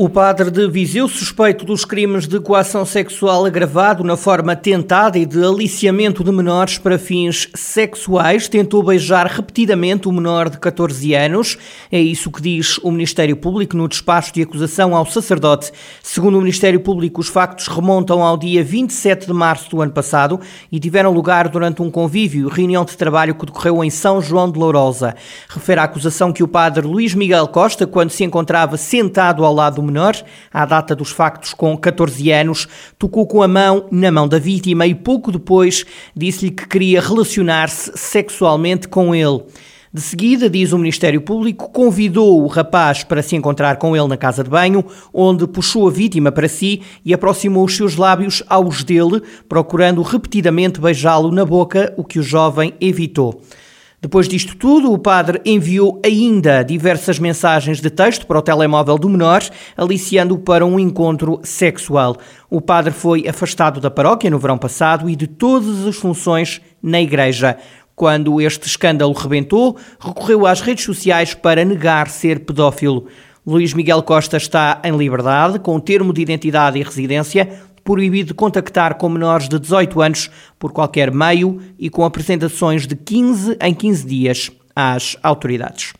O padre de Viseu, suspeito dos crimes de coação sexual agravado na forma tentada e de aliciamento de menores para fins sexuais, tentou beijar repetidamente o menor de 14 anos. É isso que diz o Ministério Público no despacho de acusação ao sacerdote. Segundo o Ministério Público, os factos remontam ao dia 27 de março do ano passado e tiveram lugar durante um convívio reunião de trabalho que decorreu em São João de Lourosa. Refere a acusação que o padre Luís Miguel Costa, quando se encontrava sentado ao lado do menor, à data dos factos com 14 anos, tocou com a mão na mão da vítima e pouco depois disse-lhe que queria relacionar-se sexualmente com ele. De seguida, diz o Ministério Público, convidou o rapaz para se encontrar com ele na casa de banho, onde puxou a vítima para si e aproximou os seus lábios aos dele, procurando repetidamente beijá-lo na boca, o que o jovem evitou. Depois disto tudo, o padre enviou ainda diversas mensagens de texto para o telemóvel do menor, aliciando-o para um encontro sexual. O padre foi afastado da paróquia no verão passado e de todas as funções na igreja. Quando este escândalo rebentou, recorreu às redes sociais para negar ser pedófilo. Luís Miguel Costa está em liberdade, com termo de identidade e residência, proibido contactar com menores de 18 anos por qualquer meio e com apresentações de 15 em 15 dias às autoridades.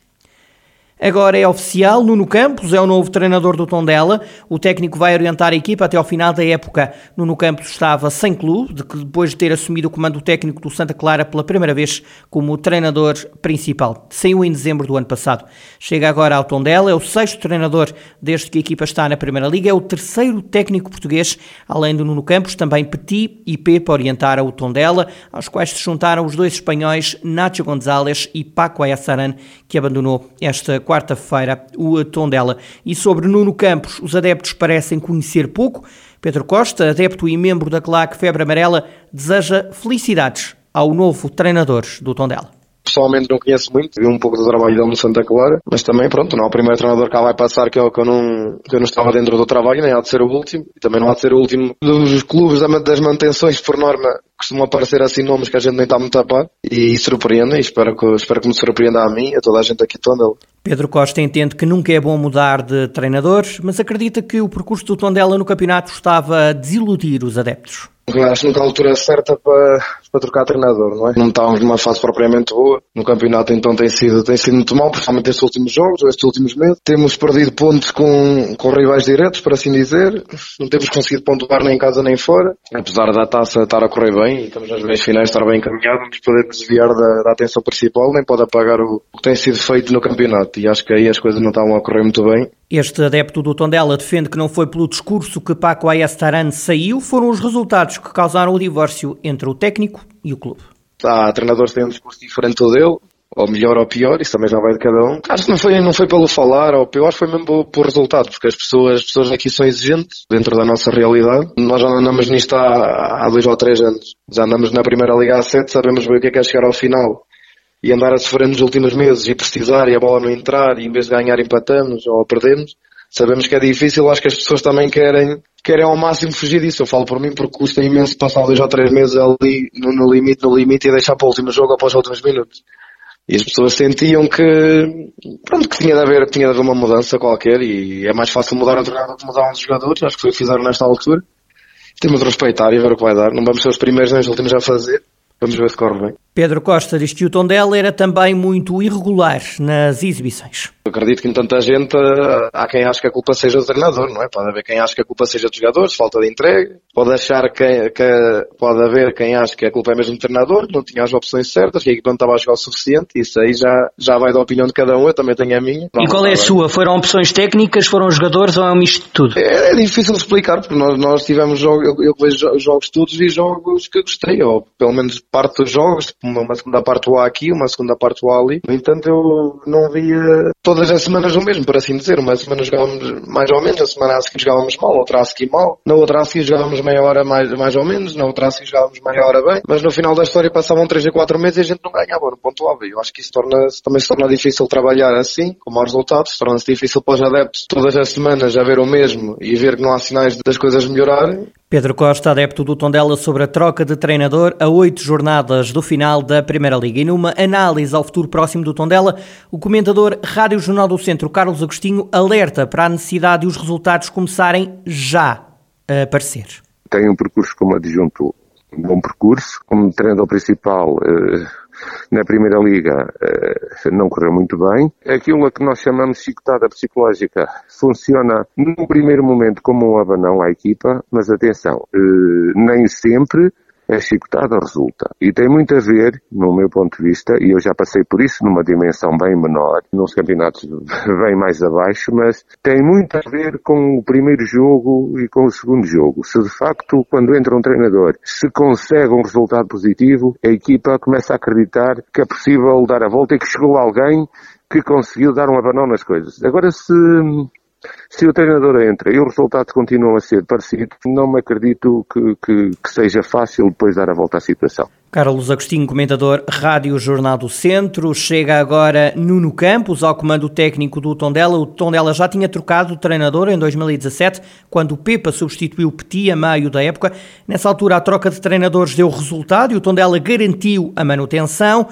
Agora é oficial, Nuno Campos é o novo treinador do Tondela. O técnico vai orientar a equipa até ao final da época. Nuno Campos estava sem clube, depois de ter assumido o comando técnico do Santa Clara pela primeira vez como treinador principal. Saiu em dezembro do ano passado. Chega agora ao Tondela, é o sexto treinador desde que a equipa está na Primeira Liga, é o terceiro técnico português, além do Nuno Campos, também Petit e Pepe orientaram o Tondela, aos quais se juntaram os dois espanhóis Nacho González e Paco Ayasaran, que abandonou esta quarta-feira o Tondela. E sobre Nuno Campos, os adeptos parecem conhecer pouco. Pedro Costa, adepto e membro da claque Febre Amarela, deseja felicidades ao novo treinador do Tondela pessoalmente não conheço muito, vi um pouco do trabalho dele no Santa Clara, mas também, pronto, não é o primeiro treinador que lá vai passar que eu, que eu, não, que eu não estava dentro do trabalho, nem há de ser o último, e também não há de ser o último dos clubes das manutenções, por norma, costumam aparecer assim nomes que a gente nem está muito a par, e, e surpreende, e espero que, espero que me surpreenda a mim, a toda a gente aqui Tondela. Pedro Costa entende que nunca é bom mudar de treinadores, mas acredita que o percurso do Tondela no campeonato estava a desiludir os adeptos. Acho que nunca a altura certa para, para trocar treinador, não é? Não estávamos numa fase propriamente boa. No campeonato então tem sido, tem sido muito mal, principalmente estes últimos jogos, estes últimos meses. Temos perdido pontos com, com rivais diretos, por assim dizer. Não temos conseguido pontuar nem em casa nem fora. Apesar da taça estar a correr bem e estamos nas meias finais estar bem encaminhados, não podemos desviar da, da atenção principal, nem pode apagar o, o que tem sido feito no campeonato. E acho que aí as coisas não estavam a correr muito bem. Este adepto do Tondela defende que não foi pelo discurso que Paco Ayastaran saiu, foram os resultados que causaram o divórcio entre o técnico e o clube. Há treinadores que têm um discurso diferente do dele, ou melhor ou pior, isso também já vai de cada um. Acho que não foi, não foi pelo falar ou pior, foi mesmo por resultado, porque as pessoas, as pessoas aqui são exigentes dentro da nossa realidade. Nós já andamos nisto há, há dois ou três anos. Já andamos na primeira Liga A7, sabemos bem o que é que é chegar ao final e andar a sofrer nos últimos meses e precisar e a bola não entrar e em vez de ganhar empatamos ou perdemos. Sabemos que é difícil, acho que as pessoas também querem, querem ao máximo fugir disso. Eu falo por mim porque custa imenso passar dois ou três meses ali no, no limite, no limite e deixar para o último jogo após os últimos minutos. E as pessoas sentiam que, pronto, que tinha de haver, tinha de haver uma mudança qualquer e é mais fácil mudar um treinador que mudar um dos jogadores. Acho que foi o que fizeram nesta altura. Temos de respeitar e ver o que vai dar. Não vamos ser os primeiros nem os últimos a fazer. Vamos ver se corre bem. Pedro Costa diz que o Tondela era também muito irregular nas exibições. Eu acredito que em tanta gente há quem acha que a culpa seja do treinador, não é? Pode haver quem acha que a culpa seja dos jogadores, falta de entrega. Pode achar que, que pode haver quem acha que a culpa é mesmo do treinador, que não tinha as opções certas, que a equipa não estava a jogar o suficiente. Isso aí já, já vai da opinião de cada um, eu também tenho a minha. e qual é a sua? Foram opções técnicas, foram jogadores ou é um misto de tudo? É, é difícil de explicar, porque nós, nós tivemos jogos, eu, eu vejo jogos todos e jogos que gostei, ou pelo menos parte dos jogos, uma segunda parte o aqui, uma segunda parte o ali. No entanto, eu não via todas as semanas o mesmo, por assim dizer. Uma semana jogávamos mais ou menos, a semana a seguir jogávamos mal, outra a seguir mal. Na outra a seguir jogávamos meia hora mais, mais ou menos, na outra a seguir jogávamos meia hora bem. Mas no final da história passavam 3 a 4 meses e a gente não ganhava, não pontuava. Eu acho que isso torna, também se torna difícil trabalhar assim, com maus resultados. Torna-se difícil para os adeptos todas as semanas a ver o mesmo e ver que não há sinais das coisas melhorarem. Pedro Costa, adepto do Tondela sobre a troca de treinador a oito jornadas do final da Primeira Liga. E numa análise ao futuro próximo do Tondela, o comentador Rádio Jornal do Centro, Carlos Agostinho, alerta para a necessidade de os resultados começarem já a aparecer. Tem um percurso como adjunto, um bom percurso. Como treinador principal, eh, na Primeira Liga eh, não correu muito bem. Aquilo a que nós chamamos chicotada psicológica funciona num primeiro momento como um abanão à equipa, mas atenção, eh, nem sempre a chicotada resulta. E tem muito a ver, no meu ponto de vista, e eu já passei por isso numa dimensão bem menor, nos campeonatos bem mais abaixo, mas tem muito a ver com o primeiro jogo e com o segundo jogo. Se de facto, quando entra um treinador, se consegue um resultado positivo, a equipa começa a acreditar que é possível dar a volta e que chegou alguém que conseguiu dar um abanão nas coisas. Agora, se se o treinador entra e os resultados continuam a ser parecidos, não me acredito que, que, que seja fácil depois dar a volta à situação. Carlos Agostinho, comentador Rádio Jornal do Centro. Chega agora Nuno Campos ao comando técnico do Tondela. O Tondela já tinha trocado de treinador em 2017, quando o Pepa substituiu o Petit a meio da época. Nessa altura, a troca de treinadores deu resultado e o Tondela garantiu a manutenção.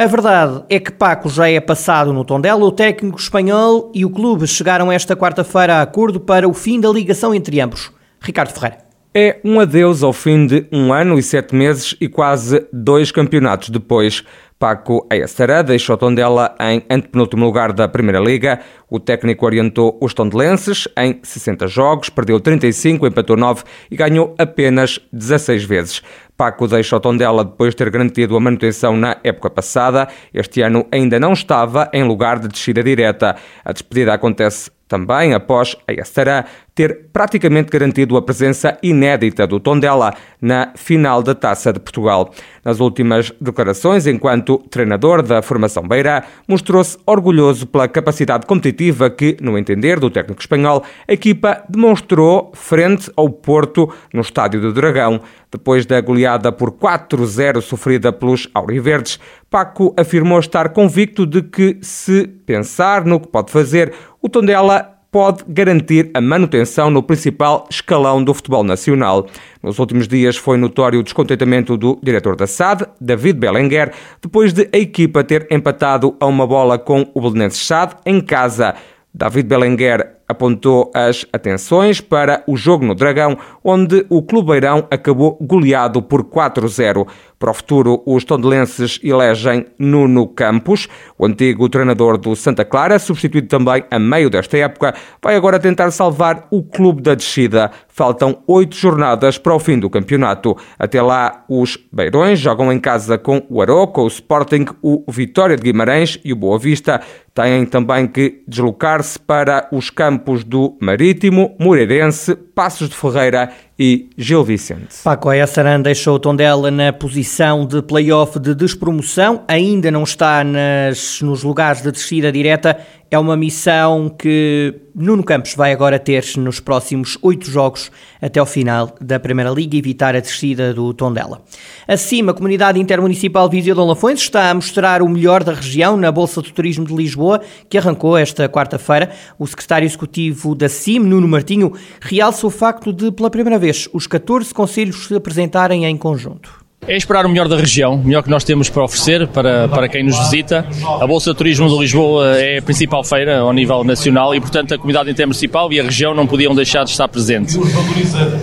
A verdade é que Paco já é passado no Tondela, o técnico espanhol e o clube chegaram esta quarta-feira a acordo para o fim da ligação entre ambos. Ricardo Ferreira. É um adeus ao fim de um ano e sete meses e quase dois campeonatos depois. Paco Ayastara deixou Tondela em antepenúltimo lugar da Primeira Liga. O técnico orientou os tondelenses em 60 jogos, perdeu 35, empatou 9 e ganhou apenas 16 vezes. Paco deixa o Tondela depois de ter garantido a manutenção na época passada. Este ano ainda não estava em lugar de descida direta. A despedida acontece também após a Estará ter praticamente garantido a presença inédita do Tondela na final da Taça de Portugal. Nas últimas declarações, enquanto treinador da formação Beira, mostrou-se orgulhoso pela capacidade competitiva que, no entender do técnico espanhol, a equipa demonstrou frente ao Porto no Estádio do Dragão. Depois da goleada por 4-0 sofrida pelos Auriverdes, Paco afirmou estar convicto de que, se pensar no que pode fazer, o Tondela pode garantir a manutenção no principal escalão do futebol nacional. Nos últimos dias foi notório o descontentamento do diretor da SAD, David Belenguer, depois de a equipa ter empatado a uma bola com o Belenenses SAD em casa. David Belenguer apontou as atenções para o jogo no Dragão, onde o Clubeirão acabou goleado por 4-0. Para o futuro, os tondelenses elegem Nuno Campos, o antigo treinador do Santa Clara, substituído também a meio desta época, vai agora tentar salvar o clube da descida. Faltam oito jornadas para o fim do campeonato. Até lá, os Beirões jogam em casa com o Aroca, o Sporting, o Vitória de Guimarães e o Boa Vista. Têm também que deslocar-se para os campos do Marítimo, Moreirense, Passos de Ferreira e Gil Vicente. Paco Ayasaran deixou o Tondela na posição de play-off de despromoção, ainda não está nas, nos lugares de descida direta. É uma missão que Nuno Campos vai agora ter nos próximos oito jogos até ao final da Primeira Liga, evitar a descida do Tondela. Acima, a Comunidade Intermunicipal Viseu de Lafões está a mostrar o melhor da região na Bolsa do Turismo de Lisboa, que arrancou esta quarta-feira. O secretário executivo da CIM, Nuno Martinho, realça o facto de, pela primeira vez, os 14 conselhos se apresentarem em conjunto. É esperar o melhor da região, o melhor que nós temos para oferecer para, para quem nos visita. A Bolsa de Turismo de Lisboa é a principal feira ao nível nacional e, portanto, a comunidade intermunicipal e a região não podiam deixar de estar presente.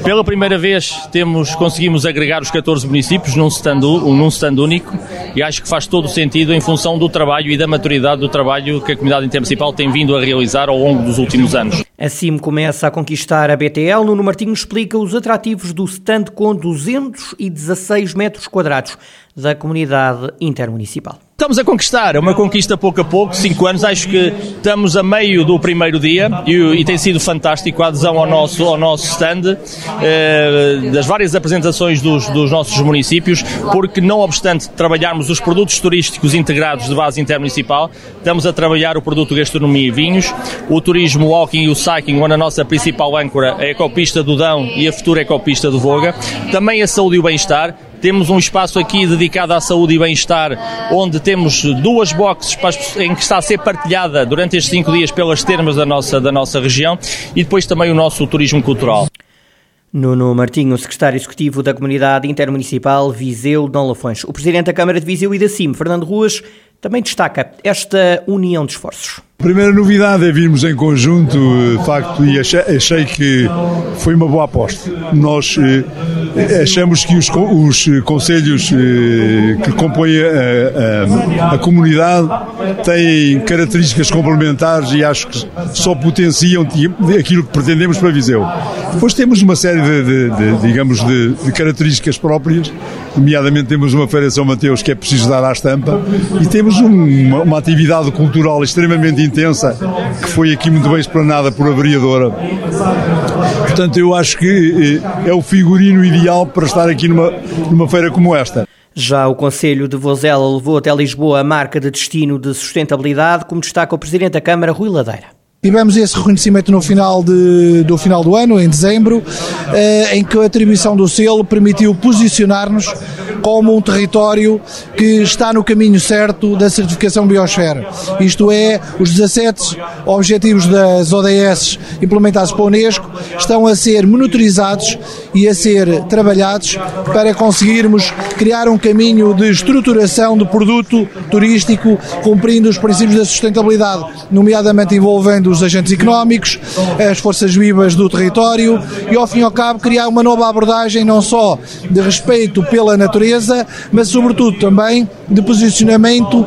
Pela primeira vez temos, conseguimos agregar os 14 municípios num stand, num stand único e acho que faz todo o sentido em função do trabalho e da maturidade do trabalho que a comunidade intermunicipal tem vindo a realizar ao longo dos últimos anos. Assim começa a conquistar a BTL. Nuno Martinho explica os atrativos do stand com 216 metros quadrados da comunidade intermunicipal. Estamos a conquistar, é uma conquista pouco a pouco, cinco anos, acho que estamos a meio do primeiro dia e, e tem sido fantástico a adesão ao nosso, ao nosso stand, eh, das várias apresentações dos, dos nossos municípios, porque não obstante trabalharmos os produtos turísticos integrados de base intermunicipal, estamos a trabalhar o produto gastronomia e vinhos, o turismo walking e o cycling, onde a nossa principal âncora é a ecopista do Dão e a futura ecopista do Voga, também a saúde e o bem-estar, temos um espaço aqui dedicado à saúde e bem-estar, onde temos duas boxes em que está a ser partilhada durante estes cinco dias pelas termas da nossa, da nossa região e depois também o nosso turismo cultural. Nuno Martinho, secretário executivo da Comunidade Intermunicipal Viseu Dom Lafões. O presidente da Câmara de Viseu e da CIM, Fernando Ruas, também destaca esta união de esforços. A primeira novidade é virmos em conjunto, de facto, e achei, achei, que foi uma boa aposta. Nós eh, achamos que os, os conselhos eh, que compõem a, a, a, comunidade têm características complementares e acho que só potenciam aquilo que pretendemos para Viseu. Depois temos uma série de, de, de digamos, de, de, características próprias, nomeadamente temos uma Feira São Mateus que é preciso dar à estampa e temos um, uma, uma atividade cultural extremamente intensa, que foi aqui muito bem explanada por a vereadora. Portanto, eu acho que eh, é o figurino ideal para estar aqui numa, numa feira como esta. Já o Conselho de Vozela levou até Lisboa a marca de destino de sustentabilidade, como destaca o Presidente da Câmara, Rui Ladeira. Tivemos esse reconhecimento no final, de, do final do ano, em dezembro, eh, em que a atribuição do selo permitiu posicionar-nos como um território que está no caminho certo da certificação Biosfera. Isto é, os 17 objetivos das ODS implementados pela Unesco estão a ser monitorizados e a ser trabalhados para conseguirmos criar um caminho de estruturação do produto turístico, cumprindo os princípios da sustentabilidade, nomeadamente envolvendo os agentes económicos, as forças vivas do território e, ao fim e ao cabo, criar uma nova abordagem não só de respeito pela natureza, mas, sobretudo, também de posicionamento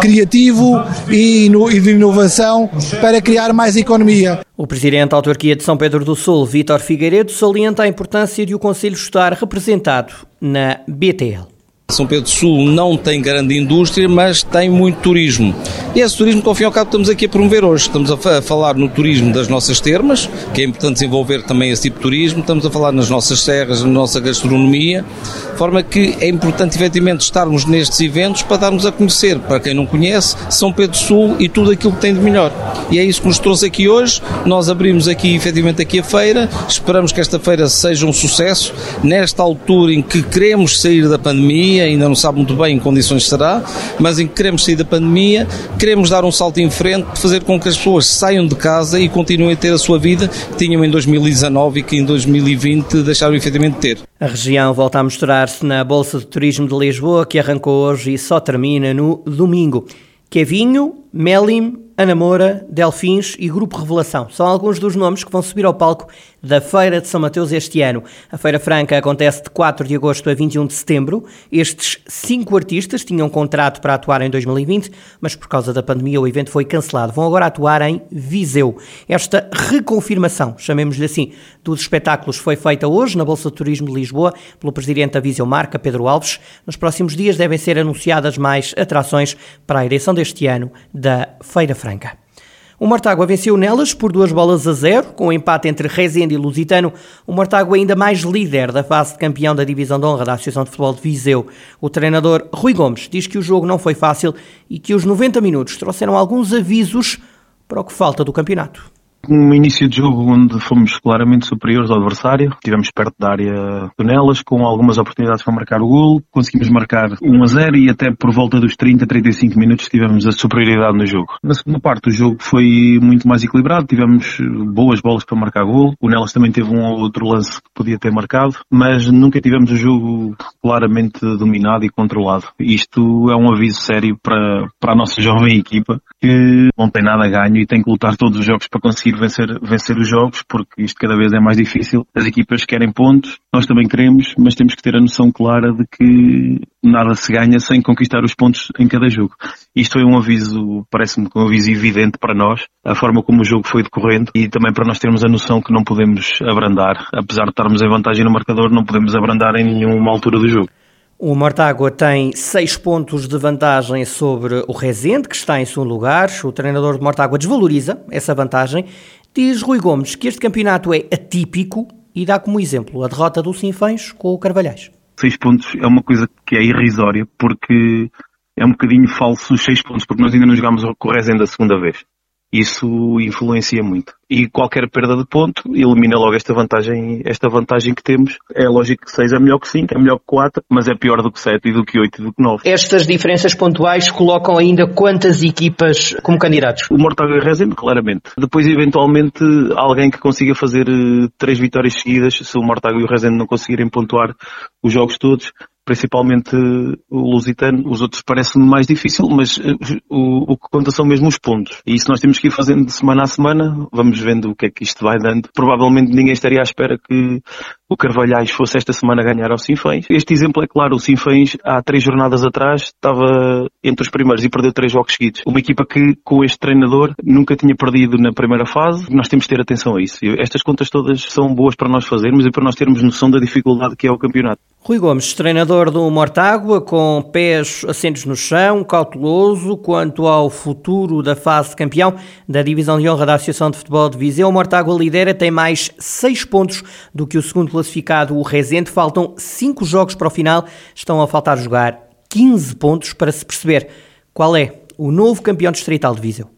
criativo e de inovação para criar mais economia. O presidente da autarquia de São Pedro do Sul, Vítor Figueiredo, salienta a importância de o Conselho estar representado na BTL. São Pedro do Sul não tem grande indústria, mas tem muito turismo. E esse turismo que, ao fim e ao cabo, estamos aqui a promover hoje. Estamos a falar no turismo das nossas termas, que é importante desenvolver também esse tipo de turismo. Estamos a falar nas nossas serras, na nossa gastronomia, de forma que é importante, efetivamente, estarmos nestes eventos para darmos a conhecer, para quem não conhece, São Pedro do Sul e tudo aquilo que tem de melhor. E é isso que nos trouxe aqui hoje. Nós abrimos aqui, efetivamente, aqui a feira. Esperamos que esta feira seja um sucesso, nesta altura em que queremos sair da pandemia, pandemia, ainda não sabe muito bem em condições será, mas em que queremos sair da pandemia, queremos dar um salto em frente, fazer com que as pessoas saiam de casa e continuem a ter a sua vida que tinham em 2019 e que em 2020 deixaram efetivamente de ter. A região volta a mostrar-se na Bolsa de Turismo de Lisboa, que arrancou hoje e só termina no domingo. Kevinho, Melim, Ana Moura, Delfins e Grupo Revelação. São alguns dos nomes que vão subir ao palco da Feira de São Mateus este ano. A Feira Franca acontece de 4 de agosto a 21 de setembro. Estes cinco artistas tinham contrato para atuar em 2020, mas por causa da pandemia o evento foi cancelado. Vão agora atuar em Viseu. Esta reconfirmação, chamemos-lhe assim, dos espetáculos foi feita hoje na Bolsa de Turismo de Lisboa pelo presidente da Viseu Marca, Pedro Alves. Nos próximos dias devem ser anunciadas mais atrações para a edição deste ano da Feira Franca. O Mortágua venceu nelas por duas bolas a zero, com o um empate entre Rezende e Lusitano. O Mortágua ainda mais líder da fase de campeão da Divisão de Honra da Associação de Futebol de Viseu. O treinador Rui Gomes diz que o jogo não foi fácil e que os 90 minutos trouxeram alguns avisos para o que falta do campeonato um início de jogo onde fomos claramente superiores ao adversário, estivemos perto da área de Nelas, com algumas oportunidades para marcar o gol, conseguimos marcar 1 a 0 e até por volta dos 30, 35 minutos tivemos a superioridade no jogo. Na segunda parte o jogo foi muito mais equilibrado, tivemos boas bolas para marcar gol, o Nelas também teve um ou outro lance que podia ter marcado, mas nunca tivemos o jogo claramente dominado e controlado. Isto é um aviso sério para, para a nossa jovem equipa, que não tem nada a ganho e tem que lutar todos os jogos para conseguir vencer, vencer os jogos, porque isto cada vez é mais difícil. As equipas querem pontos, nós também queremos, mas temos que ter a noção clara de que nada se ganha sem conquistar os pontos em cada jogo. Isto é um aviso, parece-me um aviso evidente para nós, a forma como o jogo foi decorrendo e também para nós termos a noção que não podemos abrandar. Apesar de estarmos em vantagem no marcador, não podemos abrandar em nenhuma altura do jogo. O Mortágua tem seis pontos de vantagem sobre o Rezende, que está em segundo lugar. O treinador de Mortágua desvaloriza essa vantagem. Diz Rui Gomes que este campeonato é atípico e dá como exemplo a derrota do Sinfãs com o Carvalhais. Seis pontos é uma coisa que é irrisória, porque é um bocadinho falso os seis pontos, porque nós ainda não jogámos com o Rezende a segunda vez. Isso influencia muito. E qualquer perda de ponto elimina logo esta vantagem, esta vantagem que temos. É lógico que 6 é melhor que 5, é melhor que 4, mas é pior do que 7 e do que 8 e do que 9. Estas diferenças pontuais colocam ainda quantas equipas como candidatos? O Mortágua e Rezende, claramente. Depois, eventualmente, alguém que consiga fazer 3 eh, vitórias seguidas, se o Mortágua e o Rezende não conseguirem pontuar os jogos todos, principalmente o Lusitano, os outros parece-me mais difícil, mas eh, o, o, que conta são mesmo os pontos. E isso nós temos que ir fazendo de semana a semana, vamos vendo o que é que isto vai dando. Provavelmente ninguém estaria à espera que o Carvalhais fosse esta semana ganhar ao Sinfãs. Este exemplo é claro, o Sinfãs há três jornadas atrás estava entre os primeiros e perdeu três jogos seguidos. Uma equipa que com este treinador nunca tinha perdido na primeira fase, nós temos de ter atenção a isso. Estas contas todas são boas para nós fazermos e para nós termos noção da dificuldade que é o campeonato. Rui Gomes, treinador do Mortágua, com pés assentos no chão, cauteloso quanto ao futuro da fase de campeão da Divisão de Honra da Associação de Futebol de Viseu. O Mortágua lidera, tem mais seis pontos do que o segundo classificado, o Rezende. Faltam cinco jogos para o final, estão a faltar jogar 15 pontos para se perceber qual é o novo campeão distrital de Viseu.